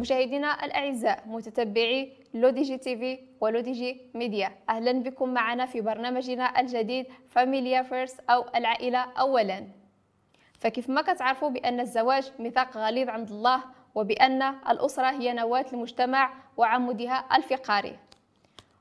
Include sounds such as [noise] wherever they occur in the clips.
مشاهدينا الأعزاء متتبعي لودي جي تي في ولودي جي ميديا. أهلا بكم معنا في برنامجنا الجديد فاميليا فيرست أو العائلة أولا. فكيف ما كتعرفوا بأن الزواج ميثاق غليظ عند الله وبأن الأسرة هي نواة المجتمع وعمودها الفقري.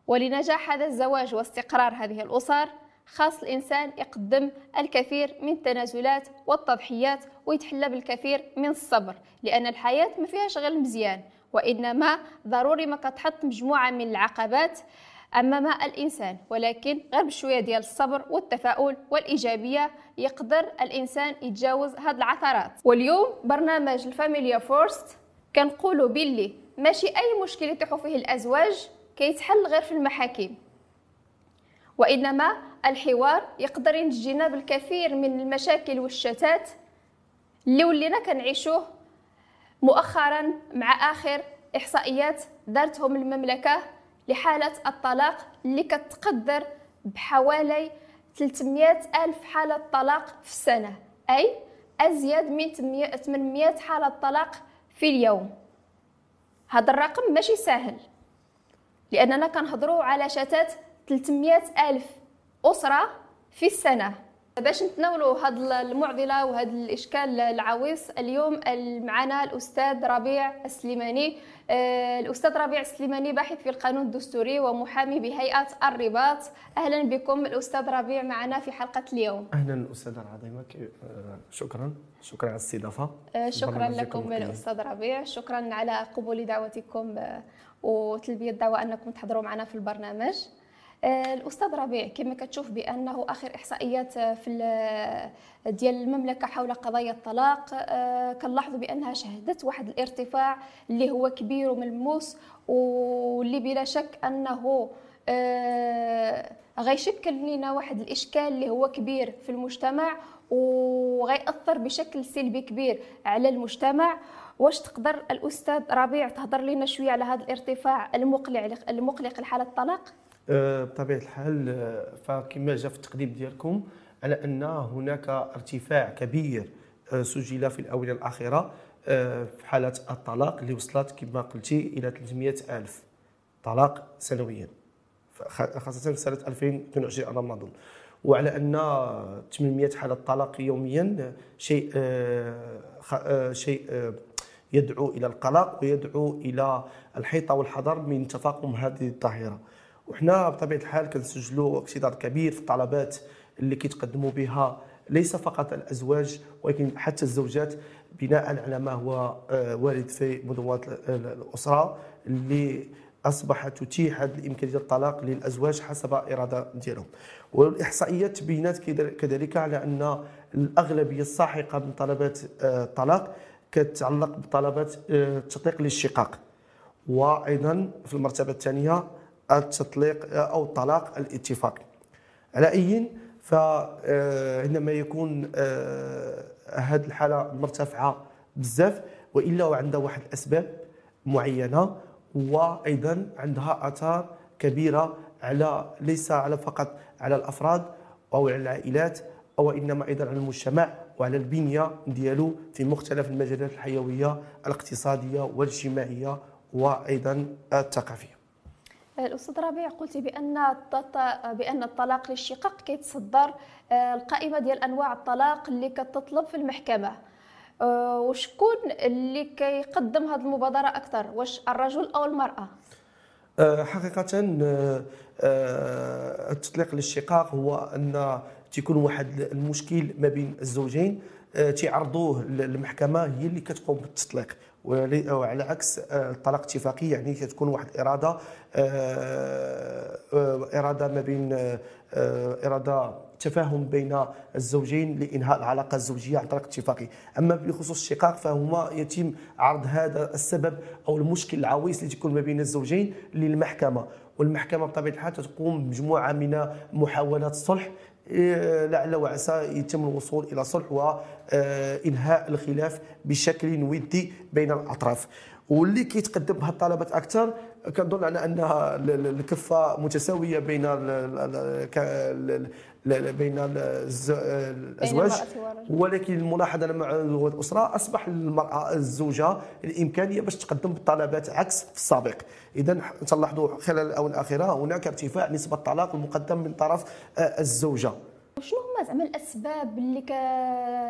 ولنجاح هذا الزواج واستقرار هذه الأسر خاص الإنسان يقدم الكثير من التنازلات والتضحيات ويتحلى بالكثير من الصبر لأن الحياة ما فيهاش غير مزيان وإنما ضروري ما كتحط مجموعة من العقبات أمام الإنسان ولكن غير بشوية ديال الصبر والتفاؤل والإيجابية يقدر الإنسان يتجاوز هاد العثرات. واليوم برنامج الفاميليا فورست كنقولوا باللي ماشي أي مشكل يطيحوا فيه الأزواج كيتحل غير في المحاكم. وإنما الحوار يقدر ينجينا بالكثير من المشاكل والشتات اللي ولينا كنعيشوه مؤخرا مع آخر إحصائيات دارتهم المملكة لحالة الطلاق اللي كتقدر بحوالي 300 ألف حالة طلاق في السنة أي أزيد من 800 حالة طلاق في اليوم. هذا الرقم ماشي سهل لأننا كنهضروا على شتات 300 ألف أسرة في السنة. باش نتناولوا هذه المعضلة وهذا الإشكال العويص اليوم معنا الأستاذ ربيع السليماني. آه، الأستاذ ربيع السليماني باحث في القانون الدستوري ومحامي بهيئة الرباط. أهلا بكم الأستاذ ربيع معنا في حلقة اليوم. أهلا استاذه العظيمه آه، شكرا. شكرا على الاستضافة. آه، شكرا لكم الأستاذ ربيع. شكرا على قبول دعوتكم وتلبية الدعوة أنكم تحضروا معنا في البرنامج. الأستاذ ربيع كما كتشوف بأنه آخر إحصائيات في ديال المملكة حول قضايا الطلاق آه، كنلاحظوا بأنها شهدت واحد الارتفاع اللي هو كبير وملموس واللي بلا شك أنه آه، غيشكل لنا واحد الإشكال اللي هو كبير في المجتمع وغيأثر بشكل سلبي كبير على المجتمع. واش تقدر الأستاذ ربيع تهضر لنا شوية على هذا الارتفاع المقلق المقلق لحالة الطلاق؟ آه، بطبيعة الحال آه، فكما جاء في التقديم ديالكم على أن هناك ارتفاع كبير آه، سجل في الأونة الأخيرة في حالة الطلاق اللي وصلت كما قلتي إلى 300 ألف طلاق سنويا خاصة في سنة 2022 على ما أظن. وعلى أن 800 حالة طلاق يوميا شيء شيء يدعو إلى القلق ويدعو إلى الحيطة والحذر من تفاقم هذه الظاهرة. وحنا بطبيعة الحال كنسجلوا اقتدار كبير في الطلبات اللي كيتقدموا بها ليس فقط الأزواج ولكن حتى الزوجات بناء على ما هو آه، وارد في منظومات الأسرة اللي أصبحت تتيح هذه الامكانيه الطلاق للأزواج حسب إرادة ديالهم. والإحصائيات بينات كذلك على أن الأغلبية الساحقة من طلبات آه، الطلاق كتتعلق بطلبات آه، التطليق للشقاق. وأيضا في المرتبة الثانية التطليق أو الطلاق الاتفاقي. على أي فعندما يكون آه، هذه الحالة مرتفعة بزاف وإلا وعندها واحد الأسباب معينة وأيضا عندها آثار كبيرة على ليس على فقط على الأفراد أو على العائلات أو إنما أيضا على المجتمع وعلى البنية ديالو في مختلف المجالات الحيوية الاقتصادية والاجتماعية وأيضا الثقافية. الأستاذ ربيع قلت بأن بأن الطلاق للشقاق كيتصدر آه، القائمة ديال أنواع الطلاق اللي كتطلب في المحكمة. آه، وشكون اللي كيقدم هذه المبادرة أكثر؟ واش الرجل أو المرأة؟ آه، حقيقة التطليق للشقاق هو أن تيكون واحد المشكل ما بين الزوجين تيعرضوه للمحكمة هي اللي كتقوم بالتطليق. وعلى عكس آه، الطلاق الاتفاقي يعني كتكون واحد إرادة آه، آه، إرادة ما بين إرادة تفاهم بين الزوجين لإنهاء العلاقة الزوجية عن طريق اتفاقي. أما بخصوص الشقاق فهما يتم عرض هذا السبب أو المشكل العويص اللي تكون ما بين الزوجين للمحكمة. والمحكمة بطبيعة الحال تقوم بمجموعة من محاولات الصلح لعل وعسى يتم الوصول إلى صلح وانهاء الخلاف بشكل ودي بين الأطراف. واللي كيتقدم بها الطلبات أكثر كنظن على ان الكفه متساوية بين بين الأزواج. ولكن الملاحظة مع الأسرة أصبح المرأة الزوجة الإمكانية باش تقدم بالطلبات عكس في السابق. اذا تلاحظوا خلال الاونه الأخيرة هناك ارتفاع نسبة الطلاق المقدم من طرف الزوجة. شنو هما زعما الأسباب اللي ك...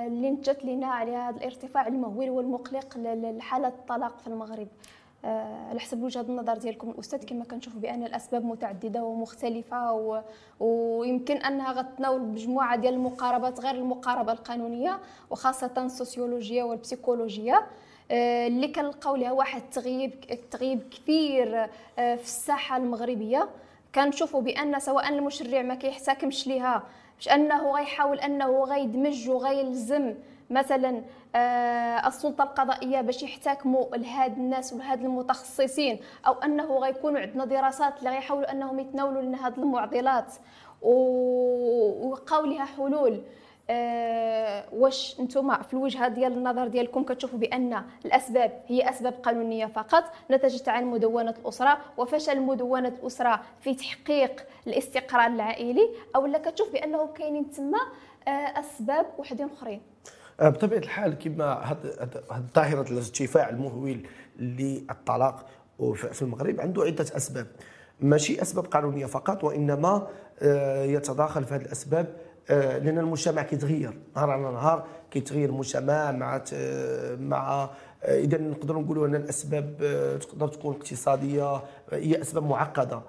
اللي نتجت لنا على هذا الارتفاع المهول والمقلق لحالة الطلاق في المغرب؟ آه، على حسب وجهة النظر ديالكم. الأستاذ كما كنشوفوا بأن الأسباب متعددة ومختلفة و... ويمكن أنها غتناول مجموعة ديال المقاربات غير المقاربة القانونية وخاصة السوسيولوجية والبسيكولوجية. آه، اللي كنلقاو لها واحد التغييب التغييب كبير آه، في الساحة المغربية. كنشوفوا بأن سواء المشرع ما كيحتكمش ليها باش أنه غيحاول أنه غيدمج وغيلزم مثلا آه، السلطة القضائية باش يحتكموا لهاد الناس ولهاد المتخصصين أو أنه غيكونوا عندنا دراسات اللي غيحاولوا أنهم يتناولوا لنا هاد المعضلات ويلقاو لها حلول. أه واش نتوما في الوجهة ديال النظر ديالكم كتشوفوا بأن الأسباب هي أسباب قانونية فقط نتجت عن مدونة الأسرة وفشل مدونة الأسرة في تحقيق الاستقرار العائلي أو لا كتشوف بأنه كاينين تما أه أسباب وحدين أخرين؟ آه، بطبيعة الحال كما ظاهره الارتفاع المهول للطلاق في المغرب عنده عدة أسباب. ماشي أسباب قانونية فقط وإنما آه، يتداخل في هذه الأسباب آه، لأن المجتمع كيتغير. نهار على نهار كيتغير المجتمع مع مع إذا نقدروا نقولوا أن الأسباب تقدر تكون اقتصادية هي أسباب معقدة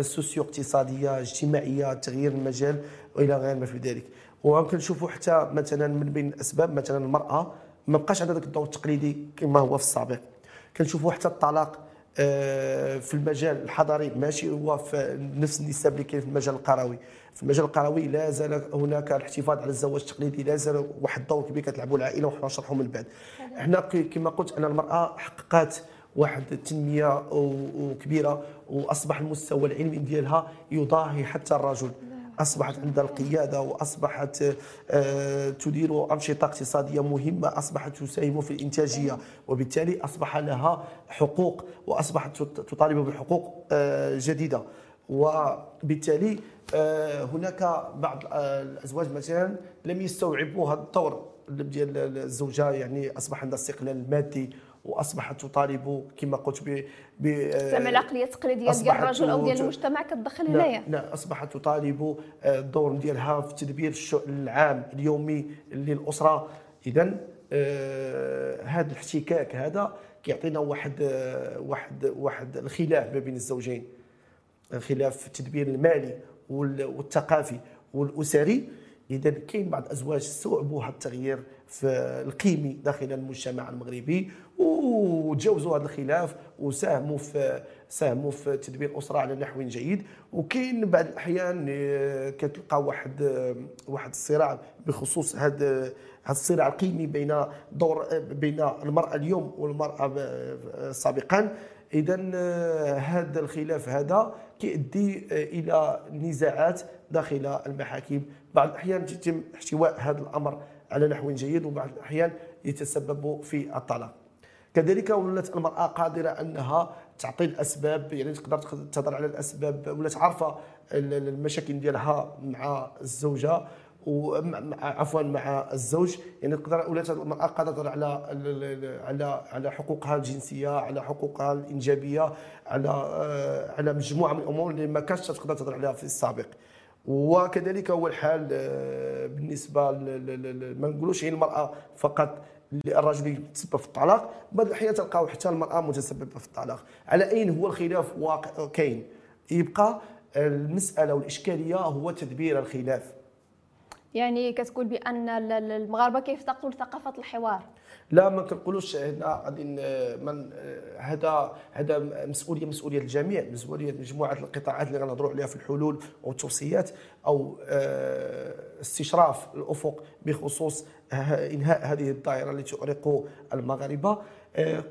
سوسيو اقتصاديه اجتماعية تغيير المجال وإلى غير ما في ذلك. وكنشوفوا حتى مثلا من بين الاسباب مثلا المرأة ما بقاش عندها ذاك الدور التقليدي كما هو في السابق. كنشوفوا حتى الطلاق آه، في المجال الحضري ماشي هو في نفس النسب اللي كاين في المجال القروي. في المجال القروي لا زال هناك الاحتفاظ على الزواج التقليدي لا زال واحد الدور كبير كتلعبوا العائلة وحنا نشرحوا من بعد. حنا كما قلت أن المرأة حققت واحد التنمية كبيره وأصبح المستوى العلمي ديالها يضاهي حتى الرجل. أصبحت عندها القيادة وأصبحت آه، تدير أنشطة اقتصادية مهمة أصبحت تساهم في الإنتاجية. وبالتالي أصبح لها حقوق وأصبحت تطالب بحقوق آه، جديدة. وبالتالي آه، هناك بعض الأزواج مثلا لم يستوعبوا هذا الدور ديال الزوجة يعني أصبح عندها استقلال مادي وأصبحت تطالب كما قلت ب ب زعما العقلية التقليدية ديال الرجل أو ديال المجتمع كتدخل هنايا. لا أصبحت تطالب آه، الدور ديالها في تدبير الشؤون العام اليومي للأسرة. اذا آه هذا الاحتكاك هذا كيعطينا واحد آه واحد واحد الخلاف ما بين الزوجين. الخلاف في التدبير المالي والثقافي والأسري. اذا كاين بعض الأزواج استوعبوا هذا التغيير في القيمي داخل المجتمع المغربي. وتجاوزوا هذا الخلاف وساهموا في ساهموا في تدبير الأسرة على نحو جيد. وكاين بعض الأحيان آه، كتلقى واحد آه، واحد الصراع بخصوص هذا هذا الصراع القيمي بين دور بين المرأة اليوم والمرأة آه، سابقا. اذا هذا الخلاف هذا كيؤدي إلى نزاعات داخل المحاكم. بعض الأحيان يتم احتواء هذا الأمر على نحو جيد وبعض الأحيان يتسبب في الطلاق. كذلك ولات المرأة قادرة أنها تعطي الأسباب يعني تقدر تهضر على الأسباب ولات عارفة المشاكل ديالها مع الزوجة عفوا مع الزوج. يعني تقدر ولات المرأة قادرة على على على حقوقها الجنسية على حقوقها الإنجابية على آه، على مجموعة من الأمور اللي ما كانتش تقدر تهضر عليها في السابق. وكذلك هو الحال آه، بالنسبة ما نقولوش هي المرأة فقط الرجل يتسبب في الطلاق بعض الأحيان تلقاو حتى المرأة متسببة في الطلاق. على أين هو الخلاف؟ واقع كاين. يبقى المسألة والإشكالية هو تدبير الخلاف. يعني كتقول بأن المغاربة كيفتقدوا لثقافة الحوار. لا ما كنقولوش هنا غادي من هذا هذا مسؤوليه مسؤولية الجميع مسؤولية مجموعة القطاعات اللي غنهضروا عليها في الحلول أو التوصيات أو آه، استشراف الأفق بخصوص إنهاء هذه الظاهره التي تؤرق المغاربة.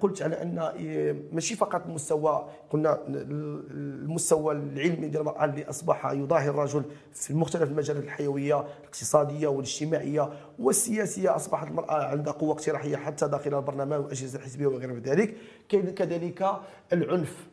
قلت على أن آه، ماشي فقط المستوى قلنا المستوى العلمي ديال المرأة اللي أصبح يضاهي الرجل في مختلف المجالات الحيوية الاقتصادية والاجتماعية والسياسية. أصبحت المرأة عندها قوة اقتراحية حتى داخل البرلمان والأجهزة الحزبية وغير ذلك. كاين كذلك العنف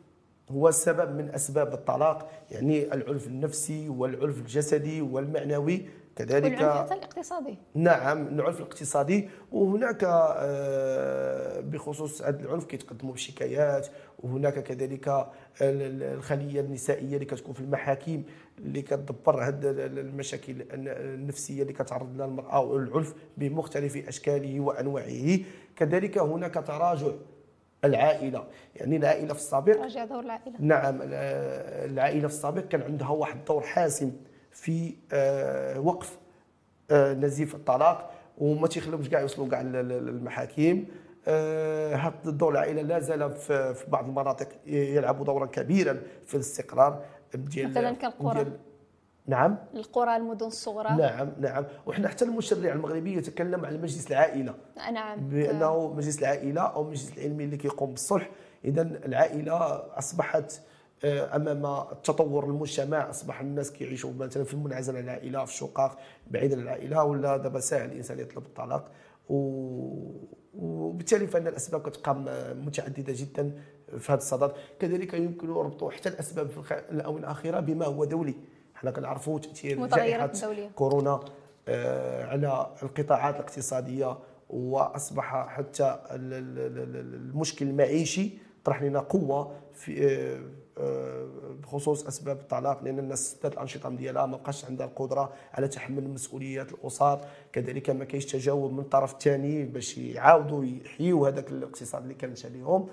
هو سبب من أسباب الطلاق يعني العنف النفسي والعنف الجسدي والمعنوي. كذلك والعنف الاقتصادي نعم العنف الاقتصادي وهناك آه، بخصوص هذا العنف كيتقدموا بشكايات وهناك كذلك ال- الخلية النسائية اللي كتكون في المحاكم اللي كتدبر هاد ال- المشاكل النفسية اللي كتعرض لها المرأة والعنف بمختلف أشكاله وأنواعه. كذلك هناك تراجع العائلة. يعني العائلة في السابق راجع دور العائلة. نعم ال- العائلة في السابق كان عندها واحد الدور حاسم. في آه، وقف آه، نزيف الطلاق وما تيخليهمش كاع يوصلوا كاع للمحاكم آه، هذا الدور العائلة لا زال في بعض المناطق يلعب دورا كبيرا في الاستقرار ديال مثلاً كالقرى. نعم. القرى المدن الصغرى. نعم نعم. وحنا حتى المشرع المغربي يتكلم على مجلس العائلة. نعم. بأنه مجلس العائلة أو المجلس العلمي اللي كيقوم بالصلح. اذا العائلة أصبحت آه، أمام التطور المجتمع أصبح الناس كيعيشوا مثلا في المنعزله العائله في الشقق بعيد عن العائله ولا دابا ساهل الإنسان يطلب الطلاق. وبالتالي فإن الأسباب كتبقى متعددة جدا في هذا الصدد. كذلك يمكن ربط حتى الأسباب في الاونه الأخيرة بما هو دولي. حنا كنعرفوا تأثير جائحة. كورونا آه، على القطاعات الاقتصادية وأصبح حتى ال- ال- ال- ال- المشكل المعيشي طرح لنا قوة في آه، آه، بخصوص أسباب الطلاق لأن الناس سدات الأنشطة ديالها ما بقاش عندها القدرة على تحمل مسؤوليات الأسر. كذلك ما كاينش تجاوب من الطرف الثاني باش يعاودوا يحيوا هذاك الاقتصاد اللي كانت عليهم.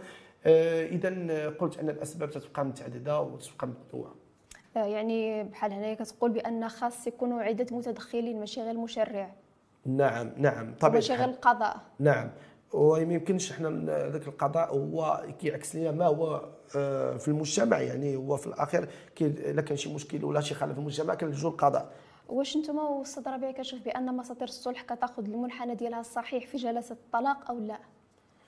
إذا قلت أن الأسباب تتبقى متعددة وتتبقى متنوعه آه، يعني بحال هنايا كتقول بأن خاص يكونوا عدة متدخلين ماشي غير المشرع نعم نعم طبعا ماشي غير القضاء. نعم. وما يمكنش إحنا ذاك القضاء هو كيعكس لنا ما هو آه، في المجتمع. يعني هو في الأخير الا كان شي مشكل ولا شي خلل في المجتمع كنلجوا للقضاء واش نتوما واستاذ ربيع كتشوف بأن مصادر الصلح كتاخذ المنحنى ديالها الصحيح في جلسة الطلاق أو لا؟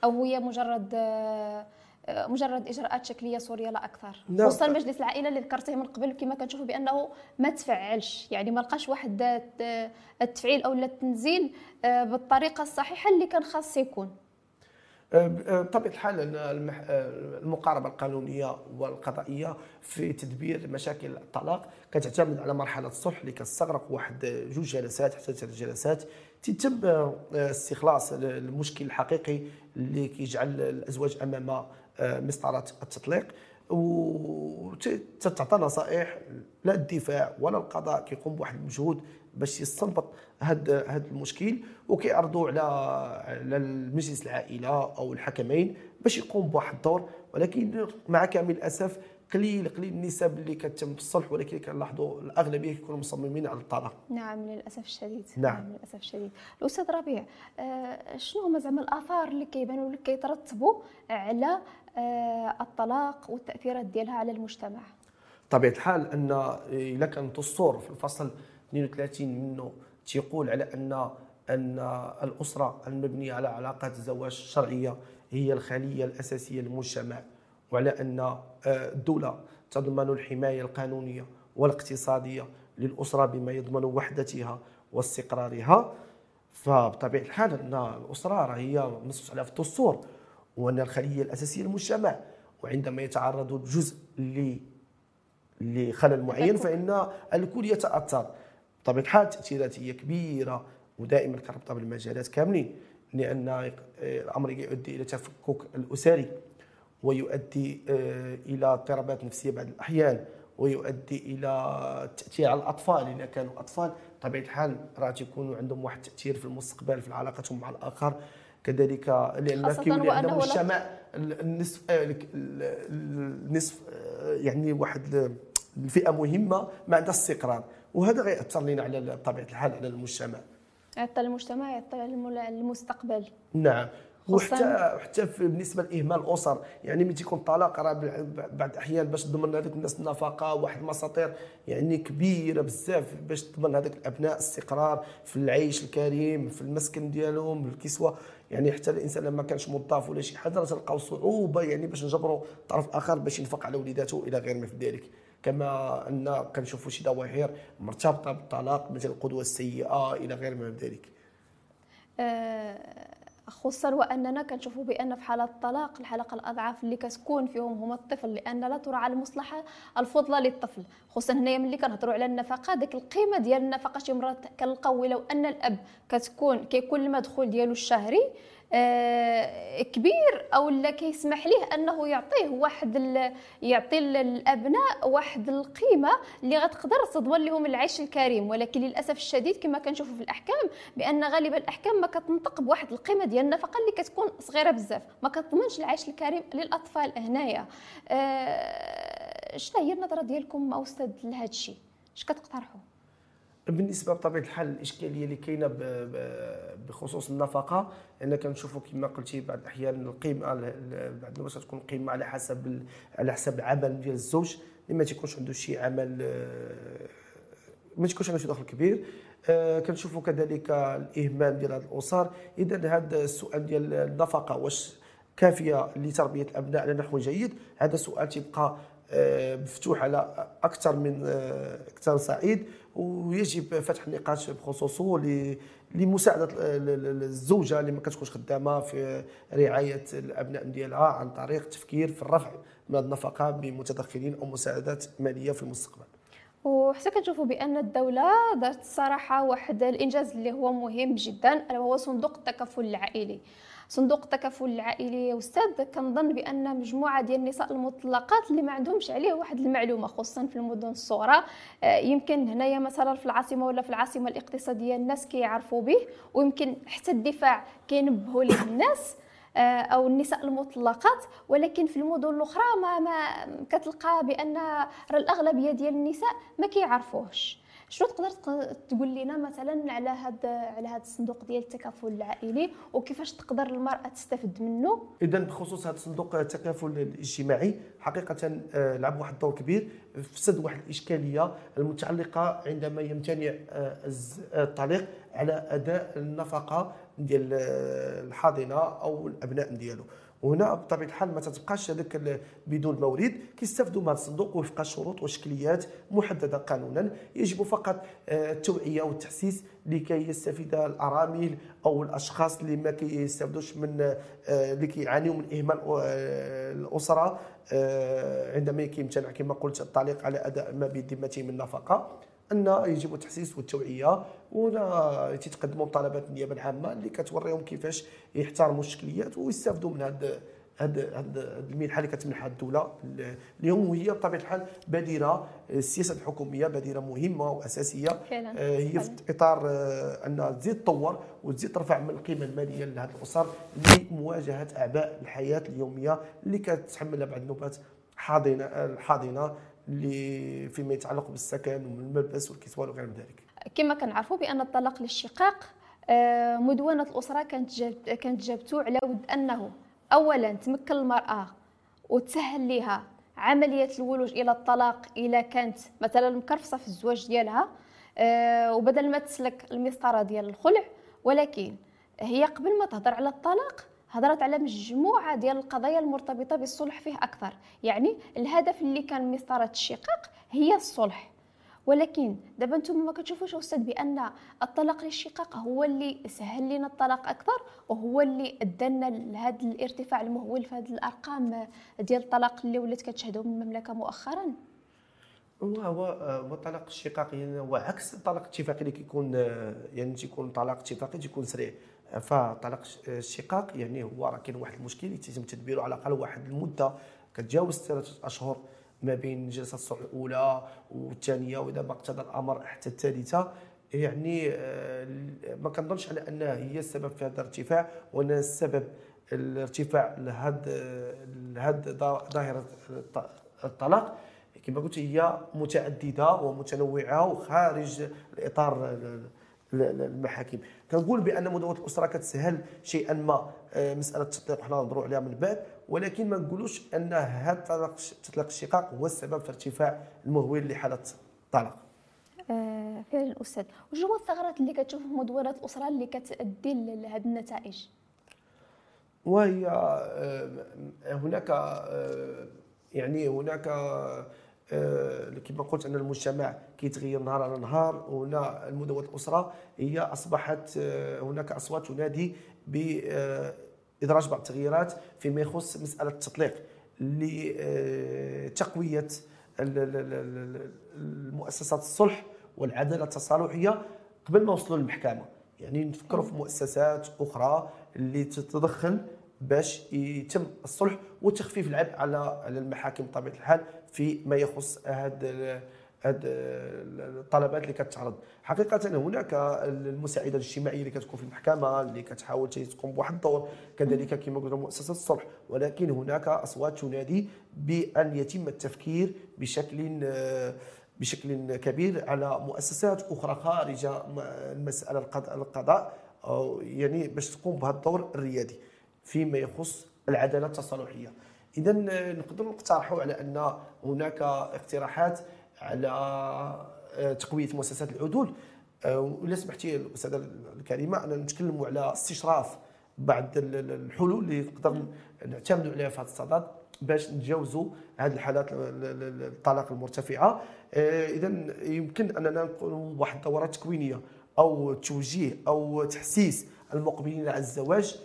أو هي مجرد آه، مجرد إجراءات شكلية صوريه لا أكثر. نعم. خصوصا مجلس العائلة اللي ذكرتيه من قبل كما كنشوفوا بأنه ما تفعلش. يعني ما لقاش واحد آه، التفعيل أو التنزيل آه، بالطريقة الصحيحة اللي كان خاص يكون. آه، بطبيعة الحال المقاربة القانونية والقضائية في تدبير مشاكل الطلاق كتعتمد على مرحلة الصلح اللي كتستغرق واحد جوج جلسات حتى ثلاث جلسات تتم استخلاص المشكل الحقيقي اللي كيجعل الأزواج أمام مسطرة التطليق وتتعطى نصائح لا الدفاع ولا القضاء كيقوم بواحد المجهود باش يستنبط هذا هذا المشكل وكيعرضوا على على المجلس العائلة أو الحكمين باش يقوم بواحد الدور. ولكن مع كامل الأسف قليل قليل النسب اللي كتم بالصلح ولكن كنلاحظوا الأغلبية كيكونوا مصممين على الطلاق نعم للأسف الشديد. نعم. للأسف الشديد. الأستاذ ربيع آه، شنو هما زعما الآثار اللي كيبانوا اللي كيترتبوا على الطلاق والتأثيرات ديالها على المجتمع. طبيعة الحال أن إلا كان الدستور في الفصل 32 منه تيقول على ان أن الأسرة المبنية على علاقات الزواج الشرعية هي الخلية الأساسية للمجتمع وعلى أن آه، الدولة تضمن الحماية القانونية والاقتصادية للأسرة بما يضمن وحدتها واستقرارها. فبطبيعة الحال أن الأسرة هي منصوص عليها في الدستور وأن الخلية الأساسية للمجتمع وعندما يتعرض الجزء ل لخلل معين فإن الكل يتأثر. بطبيعه الحال التاثيرات هي كبيرة ودائما كنربطها بالمجالات كاملين لأن الأمر يؤدي إلى تفكك الأسري ويؤدي آه، إلى اضطرابات نفسية بعض الأحيان ويؤدي إلى تأثير على الأطفال. إذا كانوا أطفال بطبيعه الحال راه تيكونوا عندهم واحد التاثير في المستقبل في علاقتهم مع الآخر. كذلك لأن خاصة كيولي عندهم وأنه لا- مجتمع ال- النصف آه، ال- ال- النصف آه، يعني واحد ال- الفئة مهمة ما عندها استقرار وهذا غيأثر لنا على بطبيعه الحال على المجتمع. يعطى المجتمع الم- المستقبل. نعم. وحتى حتى بالنسبة لإهمال الأسر يعني ملي تيكون الطلاق راه بع- بعض الأحيان باش تضمن هذوك الناس النفقة واحد المساطير يعني كبيرة بزاف باش تضمن هذوك الأبناء استقرار في العيش الكريم في المسكن ديالهم الكسوة. يعني حتى الإنسان لما كانش موظف ولا شي حاجة راه تلقاو صعوبة يعني باش نجبروا طرف آخر باش ينفق على وليداته إلى غير ما في ذلك. كما أن كنشوفوا شي ظواهر مرتبطة بالطلاق مثل القدوة السيئة إلى غير ما في ذلك. آه، خصوصا وأننا كنشوفوا بأن في حالات الطلاق الحلقة الاضعف اللي كتكون فيهم هما الطفل لأن لا تراعى المصلحة الفضلى للطفل. خصوصا هنايا ملي كنهضروا على النفقة ديك القيمة ديال النفقة شي مرات كنلقاو لو أن الأب كتكون كيكون المدخول ديالو الشهري كبير أو لا كيسمح ليه أنه يعطيه واحد يعطي الأبناء واحد القيمة اللي غتقدر تضمن لهم العيش الكريم. ولكن للأسف الشديد كما كنشوفوا في الأحكام بأن غالبا الأحكام ما كتنطق بواحد القيمة ديال النفقة اللي كتكون صغيرة بزاف. ما كتضمنش العيش الكريم للأطفال هنايا. أه شنو هي النظرة ديالكم أستاذ لهذا الشيء اش كتقترحوا؟ بالنسبة بطبيعة الحال الإشكالية اللي كاينة بخصوص النفقة ان كنشوفوا كما قلتي بعض الأحيان القيمة بعض المرات تكون القيمه على حسب على حسب العمل ديال الزوج اللي ما تيكونش عنده شي عمل آه، ما تيكونش عنده شي دخل كبير. آه، كنشوفوا كذلك الإهمال ديال هذه الأسر. إذا هذا السؤال ديال النفقة واش كافية لتربية الأبناء على نحو جيد؟ هذا سؤال تيبقى آه، مفتوح على أكثر من أكثر صعيد ويجب فتح النقاش بخصوصه لمساعدة الزوجة اللي ما كتكونش خدامة في رعاية الأبناء ديالها عن طريق التفكير في الرفع من النفقة بمتدخلين أو مساعدات مالية في المستقبل. وحتى كنشوفوا بأن الدولة دارت الصراحه واحد الإنجاز اللي هو مهم جدا ألا هو صندوق التكافل العائلي. صندوق التكافل العائلي. يا أستاذ كنظن بأن مجموعة ديال النساء المطلقات اللي ما عندهمش عليه واحد المعلومة خصوصا في المدن الصغرى. آه، يمكن هنايا مثلا في العاصمة ولا في العاصمة الاقتصادية الناس كيعرفوا به ويمكن حتى الدفاع كينبهوا ليه الناس آه، أو النساء المطلقات. ولكن في المدن الأخرى ما, ما كتلقى بأن الأغلبية ديال النساء ما كيعرفوهش. شنو تقدر تقول لنا مثلا على هذا على هذا الصندوق ديال التكافل العائلي وكيفاش تقدر المرأة تستفد منه؟ اذا بخصوص هذا الصندوق التكافل الاجتماعي حقيقه آه، لعب واحد الدور كبير في سد واحد الإشكالية المتعلقة عندما يمتنع آه، الطليق على أداء النفقة ديال آه، الحاضنة أو الأبناء ديالو. وهنا بطبيعة الحال ما تتبقاش هذاك بدون مورد كيستافدوا من الصندوق وفق شروط وشكليات محددة قانونا. يجب فقط آه، التوعية والتحسيس لكي يستفيد الأرامل أو الأشخاص اللي ما كيستافدوش من آه، اللي كيعانيوا من إهمال آه، الأسرة عندما كيمتنع كما قلت التعليق على أداء ما بذمته من نفقة. أن يجب التحسيس والتوعيه وهنا تيتقدموا بطلبات النيابة العامة اللي كتوريهم كيفاش يحترموا الشكليات ويستافدوا من هذا هاد هاد المنحه اللي كتمنحها الدولة. اليوم وهي بطبيعة الحال بديره السياسة الحكومية بديره مهمة وأساسية. فعلا. آه، هي في إطار آه، انها تزيد تطور وتزيد ترفع من القيمة المالية لهذه الأسر لمواجهة أعباء الحياة اليومية اللي كتحملها بعض النوبات حاضنه الحاضنه اللي فيما يتعلق بالسكن والملبس والكسوه وغير ذلك. كما كنعرفوا بأن الطلاق للشقاق آه، مدونة الأسرة كانت كانت جابته على ود أنه اولا تمكن المرأة وتسهل لها عملية الولوج إلى الطلاق إذا كانت مثلا مكرفصة في الزواج ديالها آه، وبدل ما تسلك المسطرة ديال الخلع ولكن هي قبل ما تهضر على الطلاق هضرت على مجموعة ديال القضايا المرتبطة بالصلح فيه أكثر. يعني الهدف اللي كان مسطرة الشقاق هي الصلح. ولكن دابا أنتم ما كتشوفوش أستاذ بأن الطلاق للشقاق هو اللي سهل لنا الطلاق أكثر وهو اللي أدانا لهذا الارتفاع المهول في هذه الأرقام ديال الطلاق اللي ولات كتشهدوا من المملكه مؤخرا؟ هو هو الطلاق الشقاقي يعني هو عكس الطلاق الاتفاقي اللي كيكون يعني تيكون طلاق اتفاقي تيكون سريع. فطلاق الشقاق يعني هو راه كاين واحد المشكل يتم تدبيره على الأقل واحد المدة كتجاوز ثلاثة أشهر ما بين جلسة الصلح الأولى والثانية وإذا ما اقتضى الأمر حتى الثالثة. يعني آه، ما كنظنش على انها هي السبب في هذا الارتفاع وأن السبب الارتفاع لهذا لهذا ظاهرة الطلاق. كما قلت هي متعددة ومتنوعة وخارج الإطار المحاكم. كنقول بأن مدونه الأسرة كتسهل شيئا ما آه، مسألة التطليق حنا نهضروا عليها من بعد ولكن ما نقولوش أن هذا تطليق الشقاق هو السبب في ارتفاع المهول لحالة الطلاق. آه فعلا أستاذ. وش هما الثغرات اللي كتشوف في مدونه الأسرة اللي كتؤدي لهذه النتائج؟ وهي آه هناك يعني هناك كما قلت أن المجتمع كيتغير نهار على نهار وهنا المدونه الأسرة هي أصبحت آه، هناك أصوات تنادي بادراج بعض التغييرات فيما يخص مسألة التطليق لتقويه المؤسسات الصلح والعدالة التصالحية قبل ما وصلوا للمحكمة. يعني نفكروا في مؤسسات أخرى اللي تتدخل باش يتم الصلح وتخفيف العبء على على المحاكم بطبيعة الحال في ما يخص هذا هاد الطلبات اللي كتعرض. حقيقة هناك المساعده الاجتماعية اللي كتكون في المحكمة اللي كتحاول تقوم بواحد الدور. كذلك كما قلت مؤسسة الصلح. ولكن هناك أصوات تنادي بأن يتم التفكير بشكل بشكل كبير على مؤسسات أخرى خارج المسألة القضاء يعني باش تقوم بهذا الدور الريادي. فيما يخص العدالة التصالحية. إذا نقدر نقترحوا على أن هناك اقتراحات على آه، تقوية مؤسسات العدول. آه، ولا سمحتي الأستاذة الكريمة أنا نتكلموا على استشراف بعض الحلول اللي نقدر نعتمدوا عليها في هذا الصدد باش نتجاوزوا هذه الحالات الطلاق المرتفعة. آه، إذا يمكن أننا نقولوا واحد الدورات تكوينية أو توجيه أو تحسيس المقبلين على الزواج.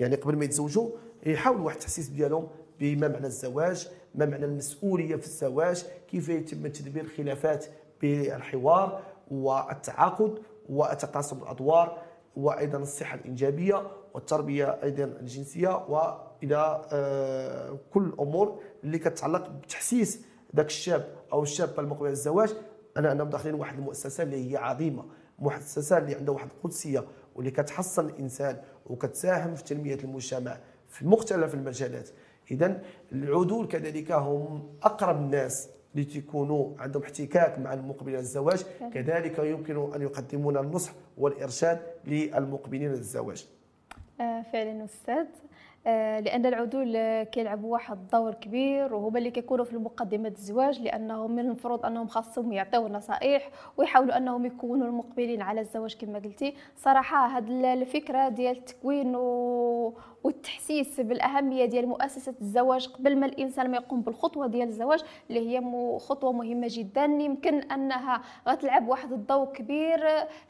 يعني قبل ما يتزوجوا يحاولوا واحد التحسيس ديالهم بما معنى الزواج ما معنى المسؤولية في الزواج كيف يتم تدبير الخلافات بالحوار والتعاقد وتقاسم الأدوار وأيضا الصحة الإنجابية والتربية أيضا الجنسية وإلى آه، كل الأمور اللي كتعلق بتحسيس ذاك الشاب أو الشابة المقبل على الزواج. أنا أنا داخلين واحد المؤسسة اللي هي عظيمة مؤسسة اللي عندها واحد القدسية. واللي كتحصن الإنسان وكتساهم في تنمية المجتمع في مختلف المجالات. اذا العدول كذلك هم أقرب الناس لتكونوا عندهم احتكاك مع المقبلين على الزواج. كذلك يمكن أن يقدمون النصح والإرشاد للمقبلين على الزواج. آه، فعلا أستاذ. لأن العدول آه، كيلعبوا واحد الدور كبير وهما اللي كيكونوا في مقدمه الزواج لأنهم من المفروض أنهم خاصهم يعطيو نصائح ويحاولوا أنهم يكونوا المقبلين على الزواج كما قلتي صراحة هذه الفكرة ديال التكوين. والتحسيس بالأهمية ديال مؤسسة الزواج قبل ما الإنسان ما يقوم بالخطوة ديال الزواج اللي هي خطوة مهمة جدا. يمكن أنها غتلعب واحد الضوء كبير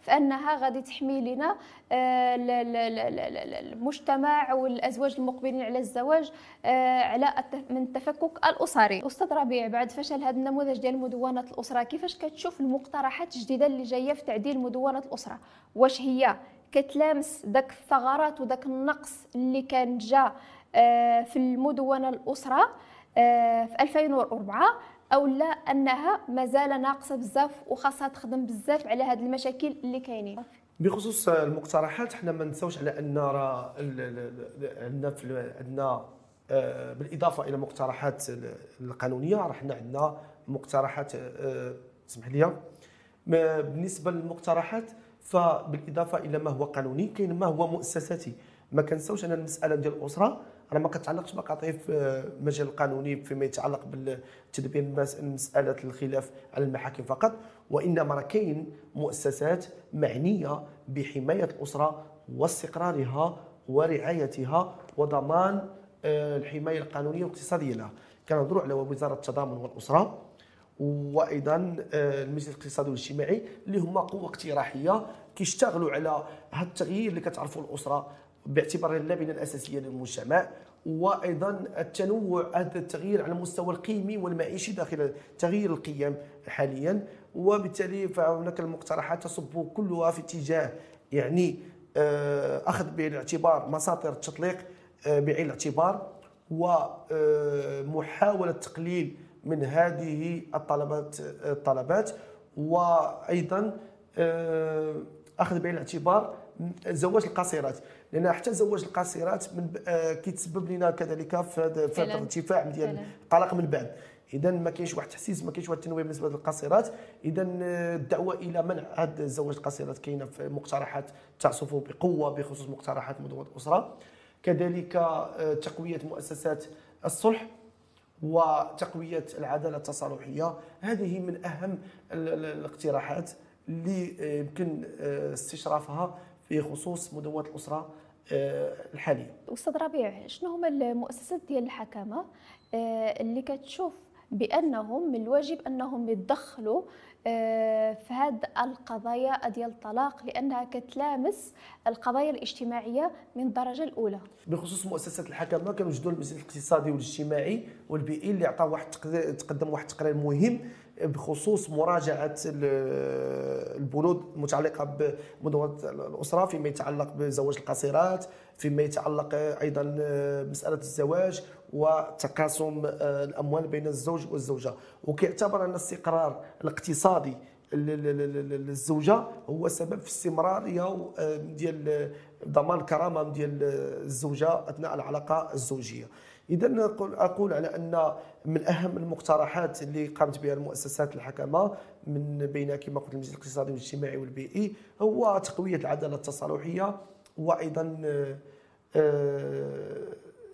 في أنها غادي تحمي لنا آه، المجتمع والأزواج المقبلين على الزواج آه، على من التفكك الأسري. أستاذ ربيع بعد فشل هذا النموذج ديال مدونة الأسرة كيفاش كتشوف المقترحات الجديدة اللي جاية في تعديل مدونة الأسرة؟ واش هي؟ كتلامس داك الثغرات وداك النقص اللي كان جا آه، في المدونة الأسرة آه، في 2004 أو لا أنها مازال ناقصة بزاف وخاصها تخدم بزاف على هذه المشاكل اللي كاينين. بخصوص المقترحات حنا ما نساوش على أن راه عندنا عندنا آه، بالإضافة إلى المقترحات القانونية راه حنا عندنا مقترحات اسمح لي. بالنسبة للمقترحات فبالإضافة إلى ما هو قانوني كاين ما هو مؤسساتي. ما كنساوش ان المسألة ديال الأسرة راه ما كتعلقش فقط في المجال القانوني فيما يتعلق بالتدبير مساله الخلاف على المحاكم فقط. وإنما راه كاين مؤسسات معنية بحماية الأسرة واستقرارها ورعايتها وضمان آه، الحماية القانونية والاقتصادية لها. كنهضروا على وزارة التضامن والأسرة. وأيضا آه، المجلس الاقتصادي والاجتماعي اللي هما قوة اقتراحية كيشتغلوا على هذا التغيير اللي كتعرفوا الأسرة باعتبارها اللبنة الأساسية للمجتمع. وأيضا التنوع هذا التغيير على المستوى القيمي والمعيشي داخل تغيير القيم حاليا. وبالتالي فهناك المقترحات تصب كلها في اتجاه يعني آه، أخذ بعين الاعتبار مساطر التطليق آه، بعين الاعتبار ومحاوله تقليل من هذه الطلبات الطلبات وأيضا آه، أخذ بعين الاعتبار زواج القاصرات لأن حتى زواج القاصرات من آه، كيتسبب لنا كذلك في هذا الارتفاع ديال الطلاق من بعد. اذا ما كاينش واحد التحسيس ما كاينش واحد التنويه بالنسبة للقاصرات اذا آه، الدعوة إلى منع هذا زواج القاصرات كاينة في مقترحات تعصف بقوة بخصوص مقترحات مدونه الاسره كذلك تقوية مؤسسات الصلح. وتقويه العدالة التصالحية هذه من أهم الاقتراحات اللي يمكن آه، استشرافها في خصوص مدونة الأسرة آه، الحالية. أستاذ ربيع شنو هما المؤسسات ديال الحكامة آه، اللي كتشوف بأنهم من الواجب أنهم يتدخلوا آه، في هذه القضايا ديال الطلاق لأنها كتلامس القضايا الاجتماعية من الدرجة الأولى. بخصوص مؤسسات الحكمه كنوجدوا المجلس الاقتصادي والاجتماعي والبيئي اللي عطى واحد تقدم واحد التقرير مهم بخصوص مراجعة البنود المتعلقه بمدونه الأسرة فيما يتعلق بزواج القصيرات فيما يتعلق أيضا بمساله الزواج وتقاسم الأموال بين الزوج والزوجة. وكيعتبر أن الاستقرار الاقتصادي للزوجة هو سبب في استمراريه ديال ضمان الكرامة ديال الزوجة أثناء العلاقة الزوجية. اذا أقول على أن من أهم المقترحات اللي قامت بها المؤسسات الحكمة من بين كما قلت المجلس الاقتصادي والاجتماعي والبيئي هو تقوية العدالة التصالحية وأيضا آه،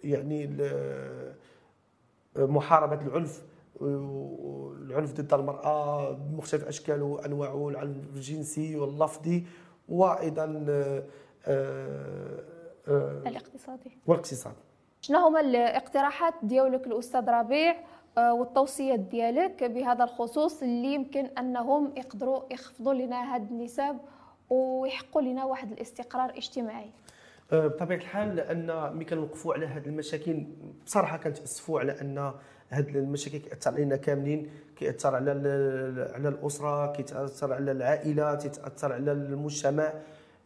يعني محاربة العنف العنف ضد المرأة بمختلف اشكاله وأنواعه العنف الجنسي واللفظي وأيضا آه، الاقتصادي. والاقتصادي. شنو هما الاقتراحات ديالك الأستاذ ربيع آه، والتوصيات ديالك بهذا الخصوص اللي يمكن أنهم يقدروا يخفضوا لنا هاد النسب ويحقوا لنا واحد الاستقرار الاجتماعي آه، بطبيعة الحال لأن ملي كنوقفوا على هذه المشاكل بصراحة كنتأسفوا على أن هذه المشاكل كيأثر علينا كاملين كيأثر على على الأسرة كيتأثر على العائلة كيتاثر على المجتمع.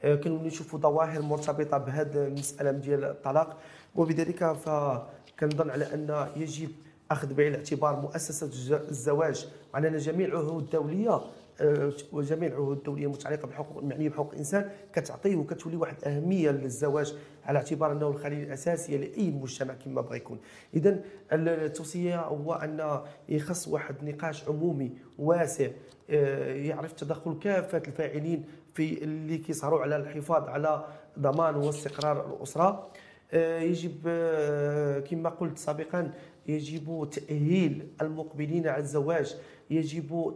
آه، كنولي نشوفوا ظواهر مرتبطة بهذه المسألة ديال الطلاق. وبذلك فكنظن على أن يجب أخذ بعين الاعتبار مؤسسة الزواج وعلى جميع العهود الدولية آه، وجميع العهود الدولية المتعلقه بالحقوق المعنية بحقوق الإنسان كتعطيه وكتولي واحد الاهميه للزواج على اعتبار أنه الخليه الاساسيه لأي مجتمع كما بغى يكون. اذا التوصية هو أن يخص واحد نقاش عمومي واسع آه، يعرف تدخل كافة الفاعلين في اللي كيسهروا على الحفاظ على ضمان واستقرار الأسرة. يجب آه، كما قلت سابقا يجب تأهيل المقبلين على الزواج. يجب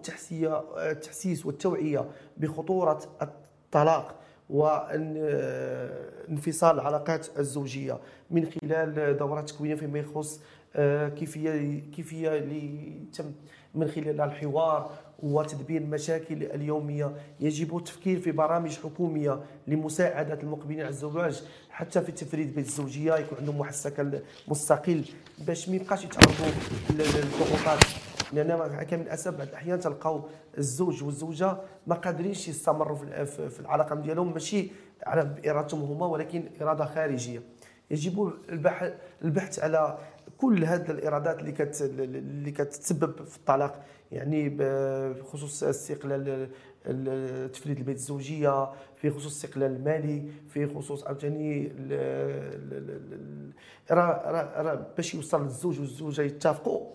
التحسيس آه، والتوعية بخطورة الطلاق وانفصال العلاقات الزوجية من خلال دورات تكوينية فيما يخص كيفية كيفية لتم من خلال الحوار وتدبير المشاكل اليومية. يجب التفكير في برامج حكومية لمساعدة المقبلين على الزواج. حتى في التفريد بين الزوجية يكون عندهم واحد السكن مستقل باش ما يبقاش يتعرضوا للضغوطات. لأن كان من الاسف بعض الأحيان تلقاو الزوج والزوجة ما قادرينش يستمروا في العلاقة ديالهم ماشي على بارادتهم هما ولكن إرادة خارجية. يجب البحث على كل هذه الايرادات اللي كت اللي كتسبب في الطلاق يعني بخصوص استقلال تفريد البيت الزوجية في خصوص الاستقلال المالي في خصوص عاوتاني راه باش يوصل الزوج والزوجة يتفقوا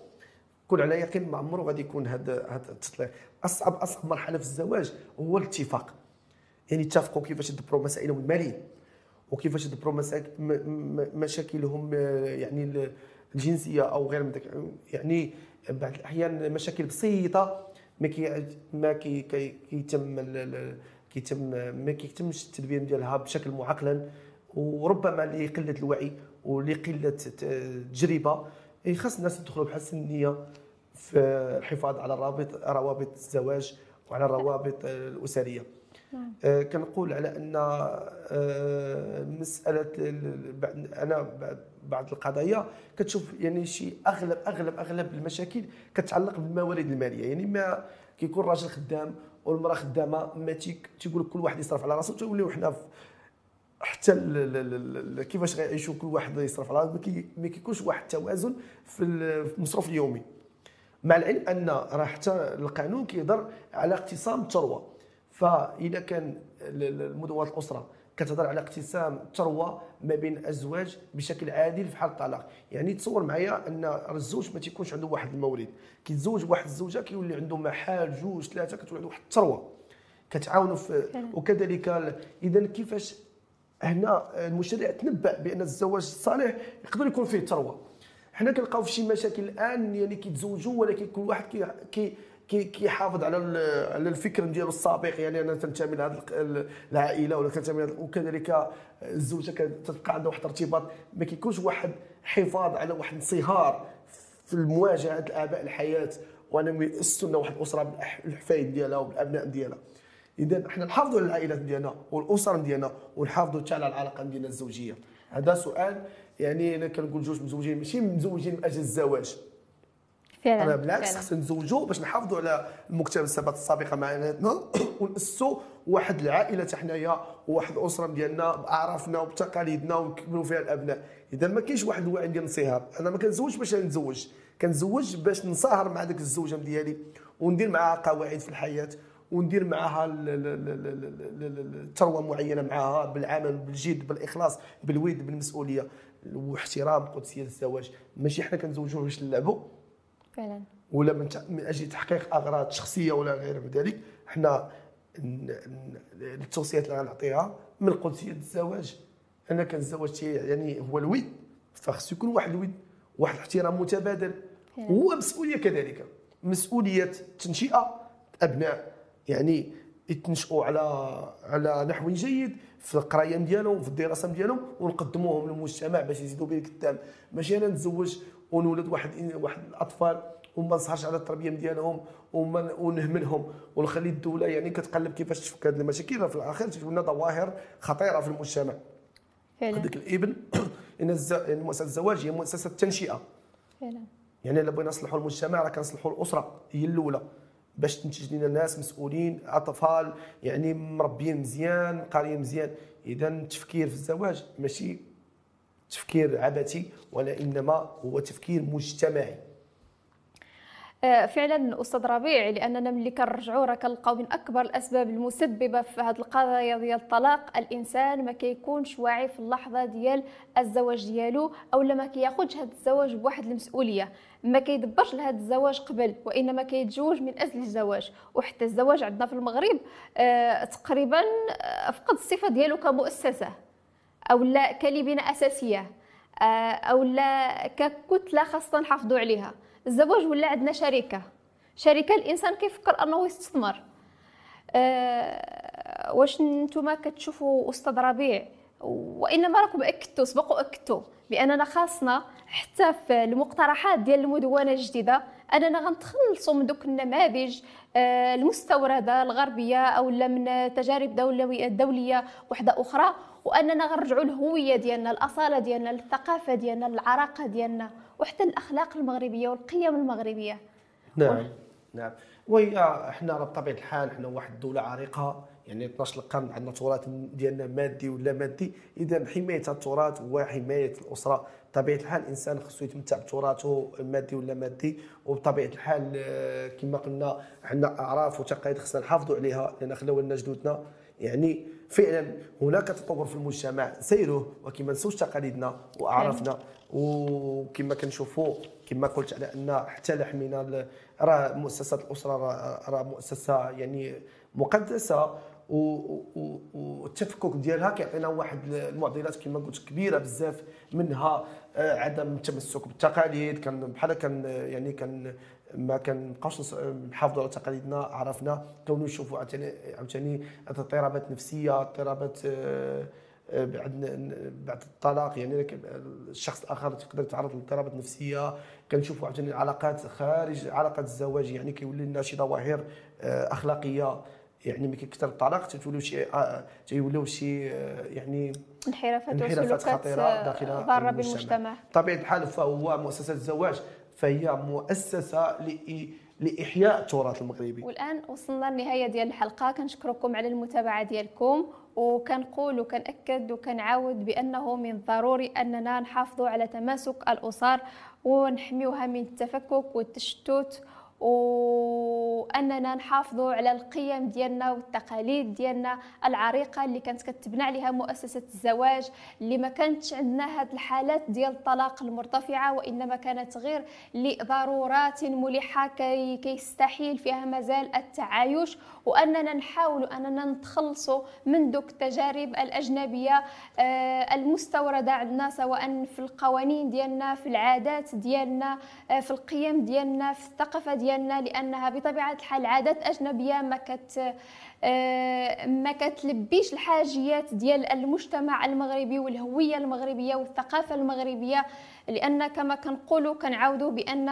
كون على يقين ما عمره غادي يكون هذا هذا التطليق اصعب أصعب مرحلة في الزواج هو الاتفاق. يعني اتفقوا كيفاش يدبروا مسائلهم المالية وكيفاش يدبروا مشاكلهم يعني الجنسية أو غير من ذلك يعني بعض الأحيان مشاكل بسيطة. ما كي ما كي كيتم كيتم ما كيتمش التدبير ديالها بشكل معقلا. وربما لقله الوعي ولقله التجربه خاص الناس يدخلوا بحسن النيه في الحفاظ على روابط روابط الزواج وعلى الروابط الأسرية. نعم. آه، كنقول على أن آه، مسألة أنا بعض القضايا كتشوف يعني شي أغلب أغلب أغلب المشاكل كتعلق بالموارد المالية. يعني ما كيكون الراجل خدام والمرأة خدامة ما تيقول كل واحد يصرف على راسو توليو حنا حتى كيفاش غيعيشوا كل واحد يصرف على راسو؟ ما كيكونش واحد التوازن في المصروف اليومي. مع العلم أن راه حتى القانون كيهضر على اقتسام الثروة. فإذا كان مدونة الأسرة كتهضر على اقتسام الثروه ما بين الأزواج بشكل عادل في حال الطلاق. يعني تصور معايا أن الزوج ما تيكونش عنده واحد المورد كيتزوج واحد الزوجة كيولي عنده محال جوج ثلاثة كتولي عنده واحد الثروه كتعاونوا في وكذلك اذا كيفاش هنا المشرع تنبأ بأن الزواج الصالح يقدر يكون فيه ثروه حنا كنلقاو في شي مشاكل الان يعني كيتزوجوا ولكن كل واحد كي, كي كيحافظ على على الفكر ديالو السابق يعني أنا تنتمي لهذه العائلة ولا كنتمي وكذلك الزوجة كتبقى عندها واحد الارتباط. ما كيكونش واحد حفاظ على واحد الانصهار في المواجهة الآباء الحياة وأنا ياسسوا لنا واحد الأسرة بالحفايد ديالها وبالأبناء ديالها. إذا إحنا نحافظوا على العائلات ديالنا والأسر ديالنا ونحافظوا حتى على العلاقة ديالنا الزوجية. هذا سؤال يعني أنا كنقول جوج مزوجين ماشي مزوجين من أجل الزواج. فعلا أنا بالعكس خصنا نزوجوا باش نحافظوا على المكتسبات السابقة معنا. وناسسوا واحد العائلة حتى حنايا وواحد الأسرة ديالنا بأعرافنا وبتقاليدنا ونكملوا فيها الأبناء. إذا ما كاينش واحد الوعي ديال الانصهار أنا ما كنزوجش باش نتزوج كنزوج باش نصاهر مع ديك الزوجة ديالي. وندير معها قواعد في الحياة. وندير معها الثروه معينة معها بالعمل بالجد بالإخلاص بالود بالمسؤولية. واحترام قدسية الزواج. ماشي حنا كنزوجوا باش نلعبوا فعلا. ولا من, من أجل تحقيق أغراض شخصية ولا غير من ذلك حنا التوصيات اللي غنعطيها من قدسيه الزواج. أنا كنزوج يعني هو الود فخص يكون واحد الود واحد الاحترام متبادل. هو مسؤولية كذلك مسؤولية تنشئة أبناء. يعني يتنشئوا على على نحو جيد في القراية ديالهم في الدراسة ديالهم ونقدموهم للمجتمع باش يزيدوا به قدام ماشي أنا نتزوج ونولد واحد واحد الأطفال وما نسهرش على التربية ديالهم وما ونهملهم ونخلي الدولة يعني كتقلب كيفاش تفك هذه المشاكل. في الأخير تكون ظواهر خطيرة في المجتمع. فعلا. هذاك الإبن [clears throat] إن يعني مؤسسة الزواج هي مؤسسة التنشئة. فعلا. يعني إلا بغينا نصلحوا المجتمع راه كنصلحوا الأسرة هي الأولى. باش تنتج لنا ناس مسؤولين أطفال يعني مربيين مزيان قاريين مزيان. اذا التفكير في الزواج ماشي تفكير عبثي ولا انما هو تفكير مجتمعي. آه، فعلا أستاذ ربيع لاننا ملي كنرجعوا راه كنلقاو من أكبر الأسباب المسببة في هذه القضايا ديال الطلاق. الإنسان ما كيكونش واعي في اللحظة ديال الزواج ديالو أو ما كياخذش هذا الزواج بواحد المسؤولية. ما كيدبرش لهذا الزواج قبل وإنما كيتزوج من أجل الزواج. وحتى الزواج عندنا في المغرب آه تقريبا آه، فقد الصفة ديالو كمؤسسة. أو لا كلبنه أساسية آه أو لا ككتلة خاصة نحافظوا عليها. الزواج ولا عندنا شركة؟ شركة الإنسان كيفكر أنه يستثمر. أه واش نتوما كتشوفوا أستاذ ربيع؟ وإنما راكم أكدتوا سبقوا أكدتوا بأننا خاصنا حتى في المقترحات ديال المدونة الجديدة أننا غنتخلصوا من دوك النماذج آه، المستوردة الغربية أو من تجارب دوليه دولية وحدة أخرى وأننا غنرجعوا الهوية ديالنا الأصالة ديالنا الثقافة ديالنا العراقة ديالنا وحتى الأخلاق المغربية والقيم المغربية. نعم. نعم. وهي إحنا بطبيعة الحال إحنا واحد الدولة عريقة. يعني 12 القرن عندنا تراث ديالنا مادي ولا مادي إذا حماية التراث وحمايه الأسرة. بطبيعة الحال الإنسان خصو يتمتع بتراثه مادي ولا مادي وبطبيعة الحال آه، كما قلنا عندنا أعراف وتقاليد خصنا نحافظوا عليها لأن خلاو لنا جدودنا. يعني فعلا هناك تطور في المجتمع سيروه وكما نسوش تقاليدنا وأعرافنا. وكما كنشوفوا كما قلت على أن حتى لحمينا راه مؤسسة الأسرة راه مؤسسة يعني مقدسة. والتفكك ديالها كيعطينا واحد المعضلات كما قلت كبيرة بزاف منها آه، عدم التمسك بالتقاليد. كان بحال كان يعني كان ما كنبقاوش نحافظوا على تقاليدنا عرفنا كونوا نشوفوا عاوتاني اضطرابات نفسيه اضطرابات آه، آه، بعد بعد الطلاق. يعني الشخص الآخر تقدر يتعرض لاضطرابات نفسيه كنشوفوا عاوتاني علاقات خارج علاقات الزواج يعني كيولي لنا شي ظواهر أخلاقية. يعني ملي كيكثر الطلاق تتولوا شي تيولوا شي يعني انحرافات انحرافات خطيرة داخل ضارة بالمجتمع. بطبيعة الحال فهو مؤسسة الزواج فهي مؤسسة لإحياء التراث المغربي. والآن وصلنا للنهاية ديال الحلقة. كنشكركم على المتابعة ديالكم وكنقول وكنأكد وكنعاود بأنه من الضروري أننا نحافظوا على تماسك الأسر ونحميوها من التفكك والتشتت وأننا نحافظوا على القيم ديالنا والتقاليد ديالنا العريقة اللي كانت كتبنى عليها مؤسسة الزواج اللي ما كانتش عندنا هاد الحالات ديال الطلاق المرتفعة وإنما كانت غير لضرورات ملحه كي كيستحيل فيها مازال التعايش. وأننا نحاول أننا نتخلصوا من دوك التجارب الأجنبية آه، المستوردة عندنا سواء في القوانين ديالنا في العادات ديالنا آه، في القيم ديالنا في الثقافة ديالنا لأنها بطبيعة الحال عادات أجنبية ما كت آه، ما كتلبيش الحاجيات ديال المجتمع المغربي والهوية المغربية والثقافة المغربية. لأن كما كنقولوا كنعاودوا بأن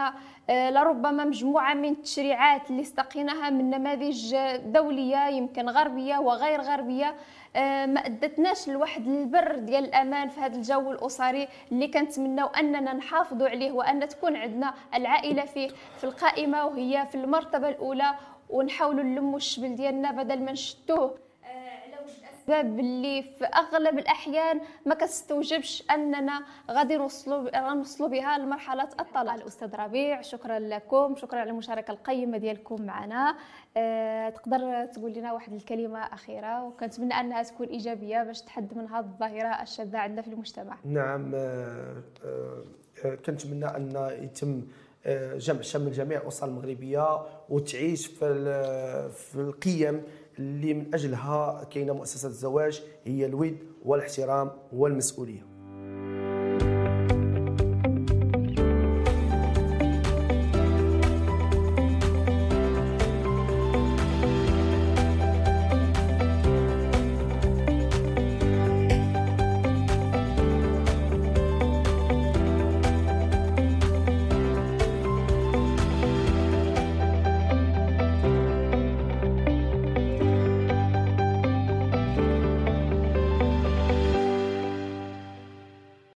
آه، لربما مجموعة من التشريعات اللي استقيناها من نماذج دولية يمكن غربية وغير غربية آه، ما أدتناش لواحد البر ديال الأمان في هذا الجو الأسري اللي كنتمناو أننا نحافظوا عليه وأن تكون عندنا العائلة فيه في القائمة وهي في المرتبة الأولى ونحاولوا نلموا الشبل ديالنا بدل ما نشتوه. الأسباب اللي في أغلب الأحيان ما كتستوجبش أننا غادي نوصلوا نوصلوا بها لمرحلة الطلاق. الاستاذ ربيع شكرا لكم شكرا على المشاركة القيمة ديالكم معنا. أه تقدر تقول لنا واحد الكلمة أخيرة؟ وكنتمنى أنها تكون إيجابية باش تحد من هذه الظاهرة الشاذه عندنا في المجتمع. نعم أه أه كنتمنى أن يتم آه، جمع شمل جميع الاسر المغربية وتعيش في في القيم اللي من أجلها كاينة مؤسسة الزواج هي الود والاحترام والمسؤولية.